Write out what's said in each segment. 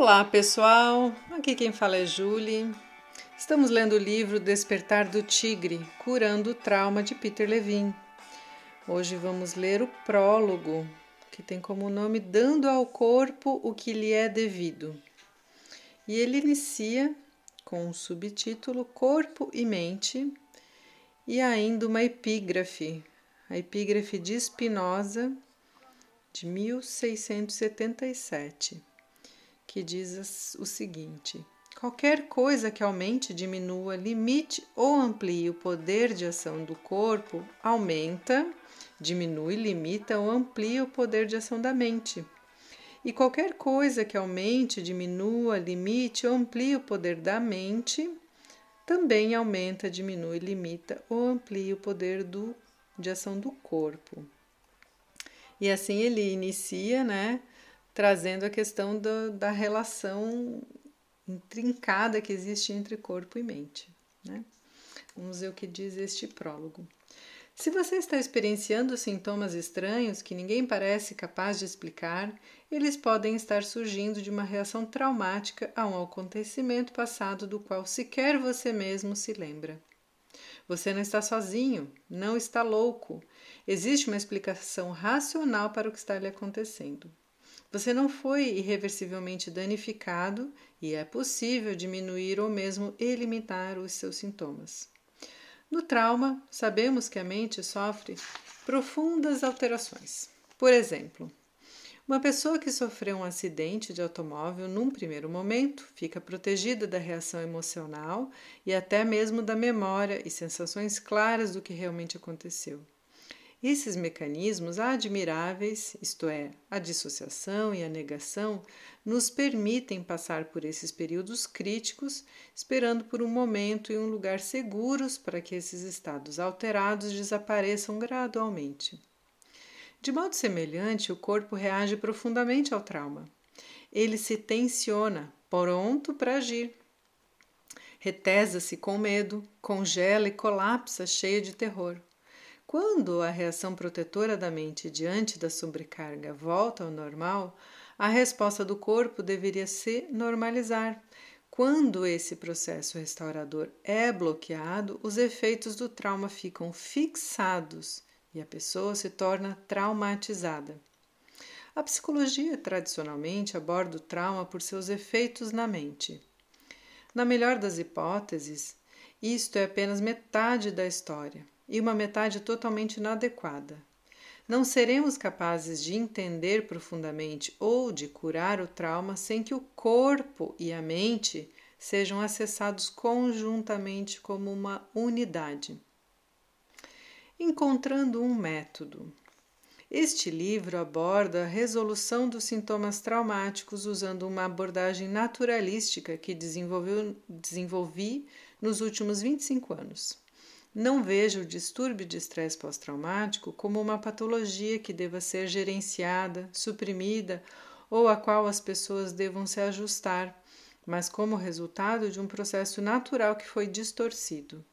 Olá pessoal, aqui quem fala é Julie. Estamos lendo o livro Despertar do Tigre, Curando o Trauma de Peter Levine. Hoje vamos ler o prólogo, que tem como nome Dando ao Corpo o que lhe é devido. E ele inicia com o subtítulo Corpo e Mente e ainda uma epígrafe, a epígrafe de Spinoza de 1677 que diz o seguinte: qualquer coisa que aumente, diminua, limite ou amplie o poder de ação do corpo, aumenta, diminui, limita ou amplia o poder de ação da mente. E qualquer coisa que aumente, diminua, limite ou amplie o poder da mente, também aumenta, diminui, limita ou amplia o poder do, de ação do corpo. E assim ele inicia, né? Trazendo a questão do, da relação intrincada que existe entre corpo e mente. Né? Vamos ver o que diz este prólogo. Se você está experienciando sintomas estranhos que ninguém parece capaz de explicar, eles podem estar surgindo de uma reação traumática a um acontecimento passado do qual sequer você mesmo se lembra. Você não está sozinho, não está louco. Existe uma explicação racional para o que está lhe acontecendo. Você não foi irreversivelmente danificado e é possível diminuir ou mesmo eliminar os seus sintomas. No trauma, sabemos que a mente sofre profundas alterações. Por exemplo, uma pessoa que sofreu um acidente de automóvel num primeiro momento fica protegida da reação emocional e até mesmo da memória e sensações claras do que realmente aconteceu. Esses mecanismos admiráveis, isto é, a dissociação e a negação, nos permitem passar por esses períodos críticos, esperando por um momento e um lugar seguros para que esses estados alterados desapareçam gradualmente. De modo semelhante, o corpo reage profundamente ao trauma. Ele se tensiona, pronto para agir. Retesa-se com medo, congela e colapsa, cheio de terror. Quando a reação protetora da mente diante da sobrecarga volta ao normal, a resposta do corpo deveria se normalizar. Quando esse processo restaurador é bloqueado, os efeitos do trauma ficam fixados e a pessoa se torna traumatizada. A psicologia tradicionalmente aborda o trauma por seus efeitos na mente. Na melhor das hipóteses, isto é apenas metade da história e uma metade totalmente inadequada. Não seremos capazes de entender profundamente ou de curar o trauma sem que o corpo e a mente sejam acessados conjuntamente como uma unidade. Encontrando um método. Este livro aborda a resolução dos sintomas traumáticos usando uma abordagem naturalística que desenvolvi nos últimos 25 anos. Não vejo o distúrbio de estresse pós-traumático como uma patologia que deva ser gerenciada, suprimida ou a qual as pessoas devam se ajustar, mas como resultado de um processo natural que foi distorcido.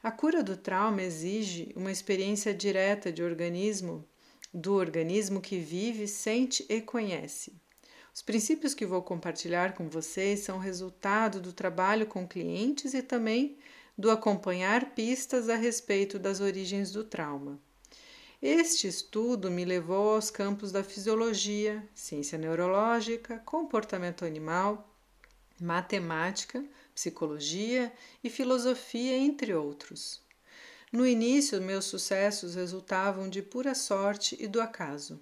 A cura do trauma exige uma experiência direta de organismo, do organismo que vive, sente e conhece. Os princípios que vou compartilhar com vocês são resultado do trabalho com clientes e também do acompanhar pistas a respeito das origens do trauma. Este estudo me levou aos campos da fisiologia, ciência neurológica, comportamento animal, matemática, psicologia e filosofia, entre outros. No início, meus sucessos resultavam de pura sorte e do acaso.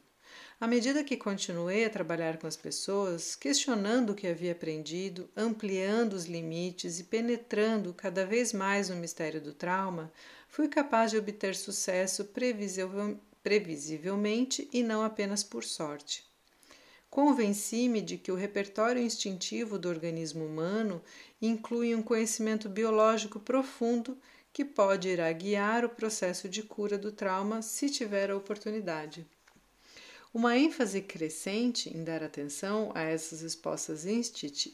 À medida que continuei a trabalhar com as pessoas, questionando o que havia aprendido, ampliando os limites e penetrando cada vez mais no mistério do trauma, fui capaz de obter sucesso previsivelmente e não apenas por sorte. Convenci-me de que o repertório instintivo do organismo humano inclui um conhecimento biológico profundo que pode irá guiar o processo de cura do trauma se tiver a oportunidade. Uma ênfase crescente em dar atenção a essas respostas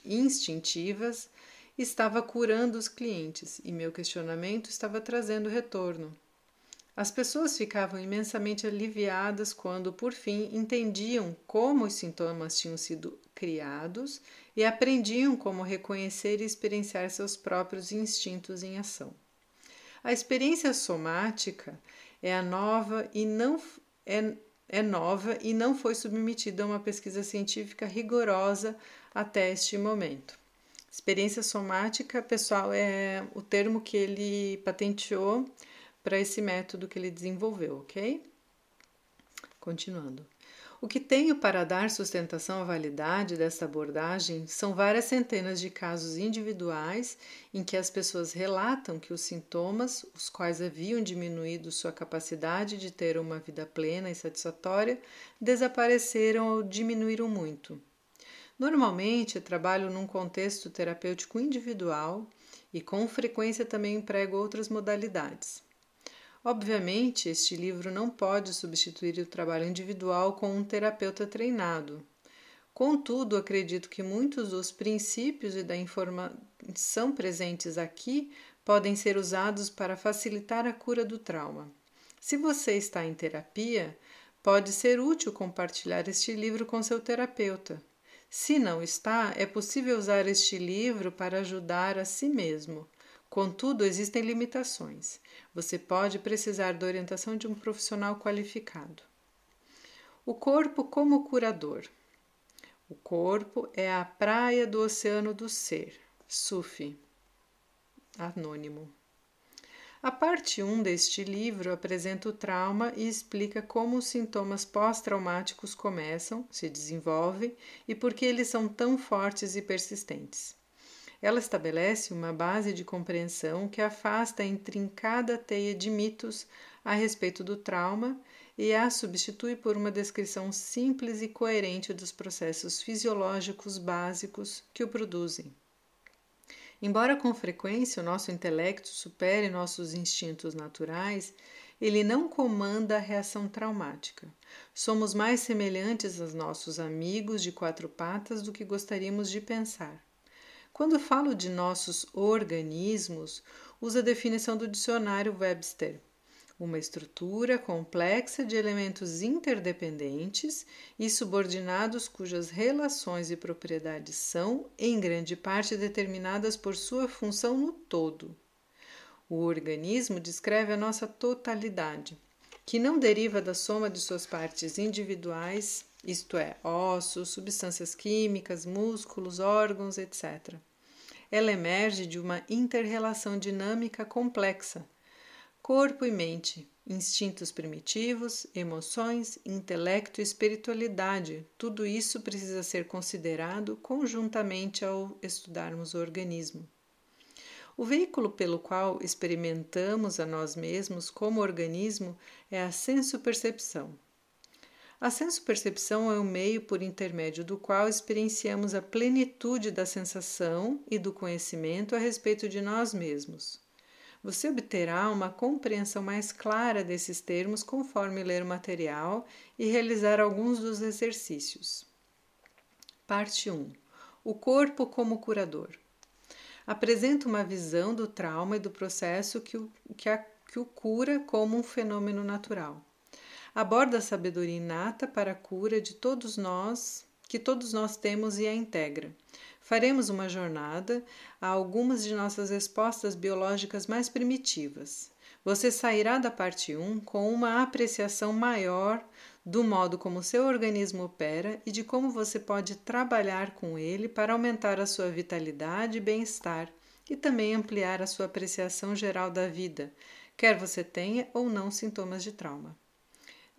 instintivas estava curando os clientes e meu questionamento estava trazendo retorno. As pessoas ficavam imensamente aliviadas quando, por fim, entendiam como os sintomas tinham sido criados e aprendiam como reconhecer e experienciar seus próprios instintos em ação. A experiência somática é a nova e não é, é nova e não foi submetida a uma pesquisa científica rigorosa até este momento. Experiência somática, pessoal, é o termo que ele patenteou para esse método que ele desenvolveu, ok? Continuando. O que tenho para dar sustentação à validade desta abordagem são várias centenas de casos individuais em que as pessoas relatam que os sintomas, os quais haviam diminuído sua capacidade de ter uma vida plena e satisfatória, desapareceram ou diminuíram muito. Normalmente trabalho num contexto terapêutico individual e com frequência também emprego outras modalidades. Obviamente, este livro não pode substituir o trabalho individual com um terapeuta treinado. Contudo, acredito que muitos dos princípios e da informação presentes aqui podem ser usados para facilitar a cura do trauma. Se você está em terapia, pode ser útil compartilhar este livro com seu terapeuta. Se não está, é possível usar este livro para ajudar a si mesmo. Contudo, existem limitações. Você pode precisar da orientação de um profissional qualificado. O corpo como curador. O corpo é a praia do oceano do ser. Sufi. Anônimo. A parte 1 deste livro apresenta o trauma e explica como os sintomas pós-traumáticos começam, se desenvolvem e por que eles são tão fortes e persistentes. Ela estabelece uma base de compreensão que afasta a intrincada teia de mitos a respeito do trauma e a substitui por uma descrição simples e coerente dos processos fisiológicos básicos que o produzem. Embora com frequência o nosso intelecto supere nossos instintos naturais, ele não comanda a reação traumática. Somos mais semelhantes aos nossos amigos de quatro patas do que gostaríamos de pensar. Quando falo de nossos organismos, uso a definição do dicionário Webster, uma estrutura complexa de elementos interdependentes e subordinados cujas relações e propriedades são, em grande parte, determinadas por sua função no todo. O organismo descreve a nossa totalidade, que não deriva da soma de suas partes individuais, isto é, ossos, substâncias químicas, músculos, órgãos, etc ela emerge de uma interrelação dinâmica complexa. Corpo e mente, instintos primitivos, emoções, intelecto e espiritualidade, tudo isso precisa ser considerado conjuntamente ao estudarmos o organismo. O veículo pelo qual experimentamos a nós mesmos como organismo é a senso-percepção. A senso-percepção é o meio por intermédio do qual experienciamos a plenitude da sensação e do conhecimento a respeito de nós mesmos. Você obterá uma compreensão mais clara desses termos conforme ler o material e realizar alguns dos exercícios. Parte 1 O corpo como curador. Apresenta uma visão do trauma e do processo que o, que, a, que o cura como um fenômeno natural aborda a sabedoria inata para a cura de todos nós, que todos nós temos e a integra. Faremos uma jornada a algumas de nossas respostas biológicas mais primitivas. Você sairá da parte 1 com uma apreciação maior do modo como seu organismo opera e de como você pode trabalhar com ele para aumentar a sua vitalidade e bem-estar e também ampliar a sua apreciação geral da vida, quer você tenha ou não sintomas de trauma.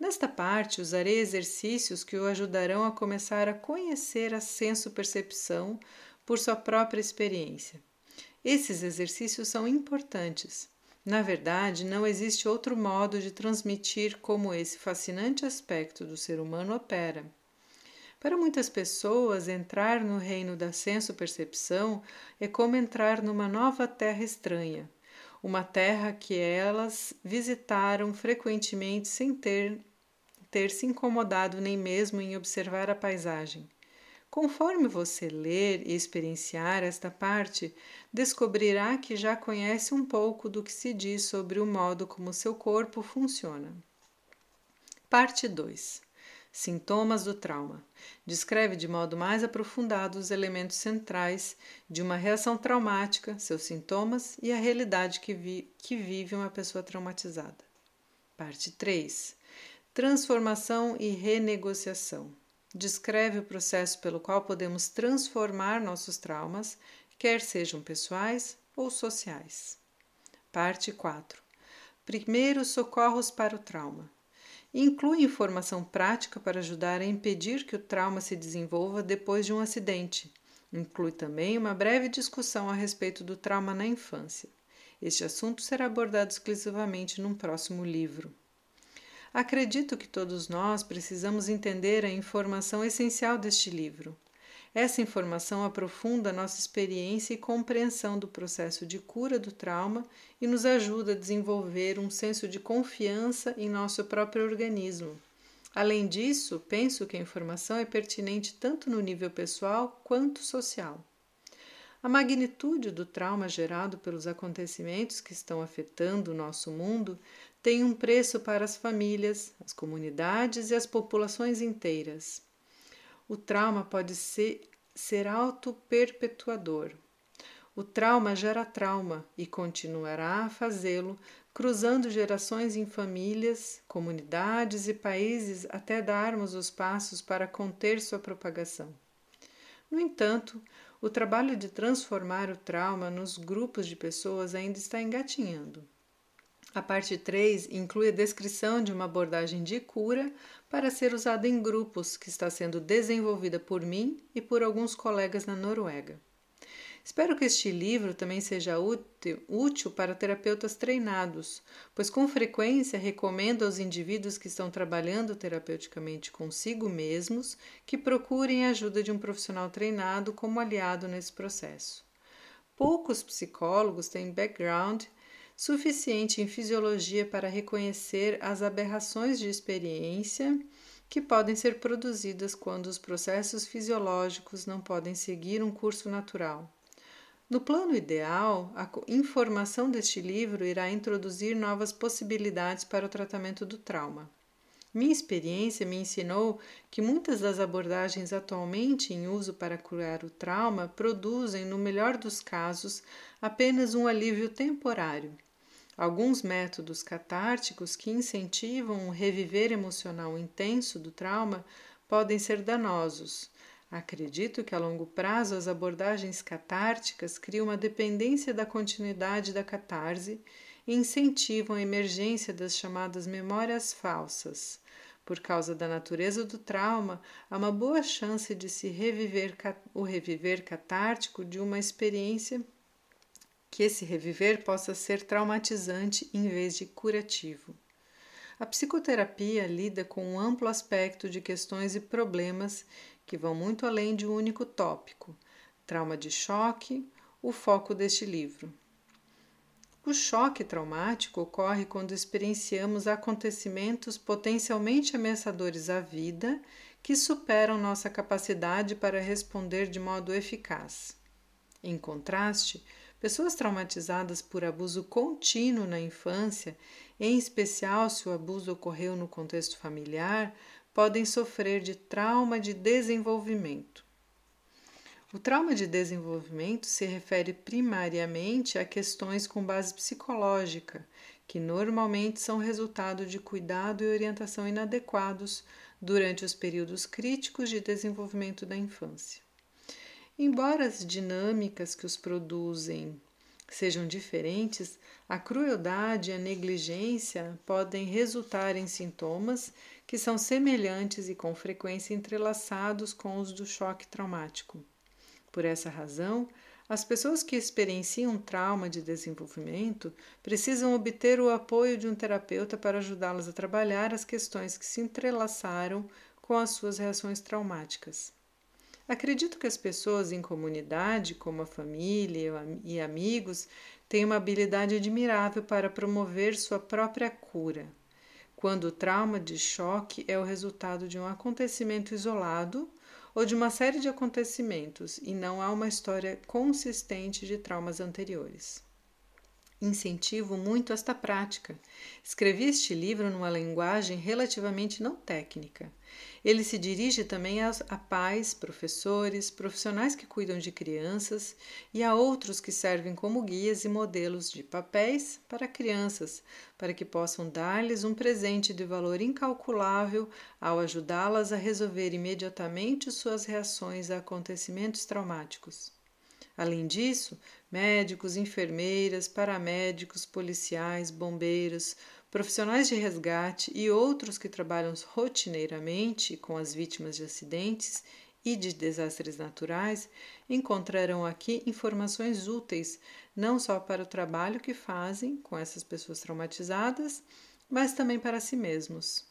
Nesta parte, usarei exercícios que o ajudarão a começar a conhecer a senso-percepção por sua própria experiência. Esses exercícios são importantes. Na verdade, não existe outro modo de transmitir como esse fascinante aspecto do ser humano opera. Para muitas pessoas, entrar no reino da senso-percepção é como entrar numa nova terra estranha, uma terra que elas visitaram frequentemente sem ter ter se incomodado nem mesmo em observar a paisagem. Conforme você ler e experienciar esta parte, descobrirá que já conhece um pouco do que se diz sobre o modo como seu corpo funciona. Parte 2 Sintomas do trauma. Descreve de modo mais aprofundado os elementos centrais de uma reação traumática, seus sintomas e a realidade que, vi que vive uma pessoa traumatizada. Parte 3. Transformação e renegociação. Descreve o processo pelo qual podemos transformar nossos traumas, quer sejam pessoais ou sociais. Parte 4. Primeiros socorros para o trauma inclui informação prática para ajudar a impedir que o trauma se desenvolva depois de um acidente. Inclui também uma breve discussão a respeito do trauma na infância. Este assunto será abordado exclusivamente num próximo livro. Acredito que todos nós precisamos entender a informação essencial deste livro. Essa informação aprofunda nossa experiência e compreensão do processo de cura do trauma e nos ajuda a desenvolver um senso de confiança em nosso próprio organismo. Além disso, penso que a informação é pertinente tanto no nível pessoal quanto social. A magnitude do trauma gerado pelos acontecimentos que estão afetando o nosso mundo tem um preço para as famílias, as comunidades e as populações inteiras. O trauma pode ser, ser auto-perpetuador. O trauma gera trauma e continuará a fazê-lo, cruzando gerações em famílias, comunidades e países até darmos os passos para conter sua propagação. No entanto, o trabalho de transformar o trauma nos grupos de pessoas ainda está engatinhando. A parte 3 inclui a descrição de uma abordagem de cura para ser usada em grupos que está sendo desenvolvida por mim e por alguns colegas na Noruega. Espero que este livro também seja útil, útil, para terapeutas treinados, pois com frequência recomendo aos indivíduos que estão trabalhando terapeuticamente consigo mesmos que procurem a ajuda de um profissional treinado como aliado nesse processo. Poucos psicólogos têm background suficiente em fisiologia para reconhecer as aberrações de experiência que podem ser produzidas quando os processos fisiológicos não podem seguir um curso natural. No plano ideal, a informação deste livro irá introduzir novas possibilidades para o tratamento do trauma. Minha experiência me ensinou que muitas das abordagens atualmente em uso para curar o trauma produzem, no melhor dos casos, apenas um alívio temporário Alguns métodos catárticos que incentivam um reviver emocional intenso do trauma podem ser danosos. Acredito que a longo prazo as abordagens catárticas criam uma dependência da continuidade da catarse e incentivam a emergência das chamadas memórias falsas. Por causa da natureza do trauma, há uma boa chance de se reviver o reviver catártico de uma experiência que esse reviver possa ser traumatizante em vez de curativo. A psicoterapia lida com um amplo aspecto de questões e problemas que vão muito além de um único tópico, trauma de choque, o foco deste livro. O choque traumático ocorre quando experienciamos acontecimentos potencialmente ameaçadores à vida que superam nossa capacidade para responder de modo eficaz. Em contraste, Pessoas traumatizadas por abuso contínuo na infância, em especial se o abuso ocorreu no contexto familiar, podem sofrer de trauma de desenvolvimento. O trauma de desenvolvimento se refere primariamente a questões com base psicológica, que normalmente são resultado de cuidado e orientação inadequados durante os períodos críticos de desenvolvimento da infância. Embora as dinâmicas que os produzem sejam diferentes, a crueldade e a negligência podem resultar em sintomas que são semelhantes e com frequência entrelaçados com os do choque traumático. Por essa razão, as pessoas que experienciam trauma de desenvolvimento precisam obter o apoio de um terapeuta para ajudá-las a trabalhar as questões que se entrelaçaram com as suas reações traumáticas. Acredito que as pessoas em comunidade, como a família e amigos, têm uma habilidade admirável para promover sua própria cura. Quando o trauma de choque é o resultado de um acontecimento isolado ou de uma série de acontecimentos e não há uma história consistente de traumas anteriores. Incentivo muito esta prática. Escrevi este livro numa linguagem relativamente não técnica. Ele se dirige também a, a pais, professores, profissionais que cuidam de crianças e a outros que servem como guias e modelos de papéis para crianças, para que possam dar-lhes um presente de valor incalculável ao ajudá-las a resolver imediatamente suas reações a acontecimentos traumáticos. Além disso, médicos, enfermeiras, paramédicos, policiais, bombeiros, profissionais de resgate e outros que trabalham rotineiramente com as vítimas de acidentes e de desastres naturais encontrarão aqui informações úteis não só para o trabalho que fazem com essas pessoas traumatizadas, mas também para si mesmos.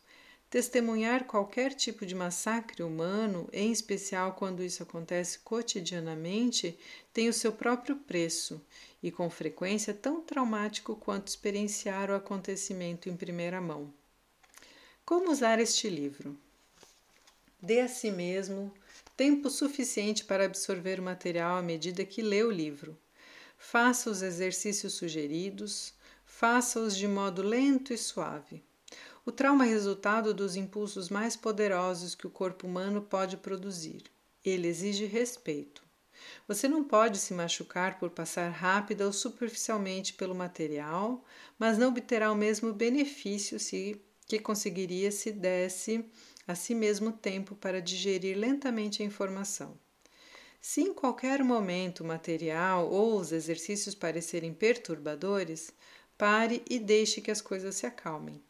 Testemunhar qualquer tipo de massacre humano, em especial quando isso acontece cotidianamente, tem o seu próprio preço e, com frequência, tão traumático quanto experienciar o acontecimento em primeira mão. Como usar este livro? Dê a si mesmo tempo suficiente para absorver o material à medida que lê o livro. Faça os exercícios sugeridos, faça-os de modo lento e suave. O trauma é resultado dos impulsos mais poderosos que o corpo humano pode produzir. Ele exige respeito. Você não pode se machucar por passar rápida ou superficialmente pelo material, mas não obterá o mesmo benefício se, que conseguiria se desse a si mesmo tempo para digerir lentamente a informação. Se em qualquer momento o material ou os exercícios parecerem perturbadores, pare e deixe que as coisas se acalmem.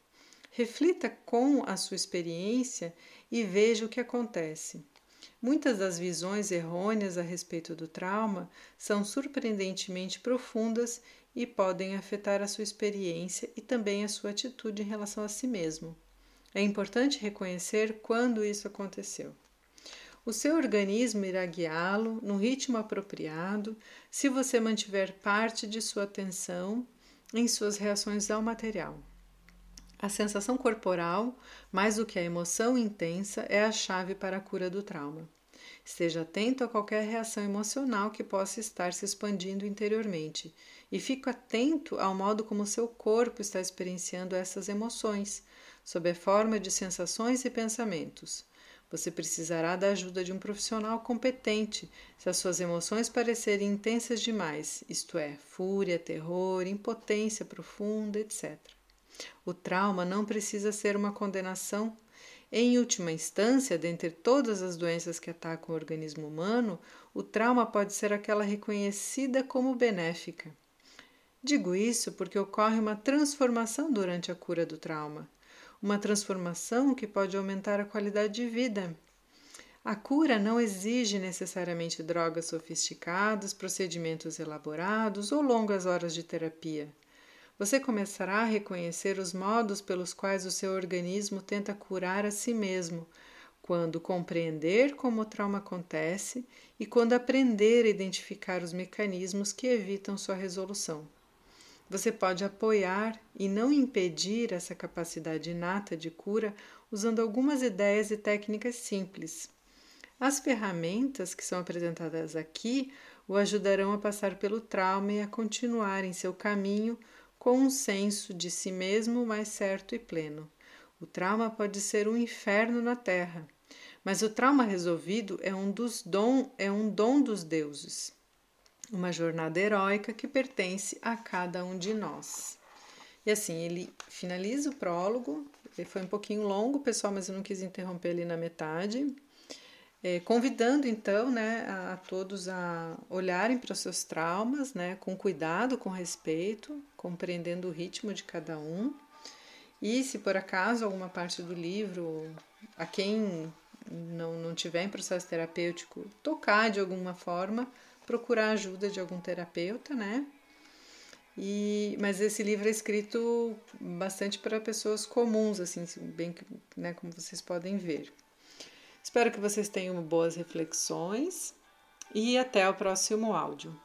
Reflita com a sua experiência e veja o que acontece. Muitas das visões errôneas a respeito do trauma são surpreendentemente profundas e podem afetar a sua experiência e também a sua atitude em relação a si mesmo. É importante reconhecer quando isso aconteceu. O seu organismo irá guiá-lo no ritmo apropriado se você mantiver parte de sua atenção em suas reações ao material. A sensação corporal, mais do que a emoção intensa, é a chave para a cura do trauma. Esteja atento a qualquer reação emocional que possa estar se expandindo interiormente e fique atento ao modo como seu corpo está experienciando essas emoções, sob a forma de sensações e pensamentos. Você precisará da ajuda de um profissional competente se as suas emoções parecerem intensas demais, isto é, fúria, terror, impotência profunda, etc. O trauma não precisa ser uma condenação. Em última instância, dentre todas as doenças que atacam o organismo humano, o trauma pode ser aquela reconhecida como benéfica. Digo isso porque ocorre uma transformação durante a cura do trauma, uma transformação que pode aumentar a qualidade de vida. A cura não exige necessariamente drogas sofisticadas, procedimentos elaborados ou longas horas de terapia você começará a reconhecer os modos pelos quais o seu organismo tenta curar a si mesmo, quando compreender como o trauma acontece e quando aprender a identificar os mecanismos que evitam sua resolução. Você pode apoiar e não impedir essa capacidade inata de cura usando algumas ideias e técnicas simples. As ferramentas que são apresentadas aqui o ajudarão a passar pelo trauma e a continuar em seu caminho com um senso de si mesmo mais certo e pleno. O trauma pode ser um inferno na terra, mas o trauma resolvido é um, dos dom, é um dom dos deuses, uma jornada heróica que pertence a cada um de nós. E assim, ele finaliza o prólogo, ele foi um pouquinho longo, pessoal, mas eu não quis interromper ali na metade. É, convidando então né, a, a, todos a olharem para os seus traumas né, com cuidado, com respeito, compreendendo o ritmo de cada um. E se por acaso alguma parte do livro, a quem não, não tiver em processo terapêutico, tocar de alguma forma, procurar ajuda de algum terapeuta, né? E, mas esse livro é escrito bastante para pessoas comuns, assim, bem né, como vocês podem ver. Espero que vocês tenham boas reflexões e até o próximo áudio.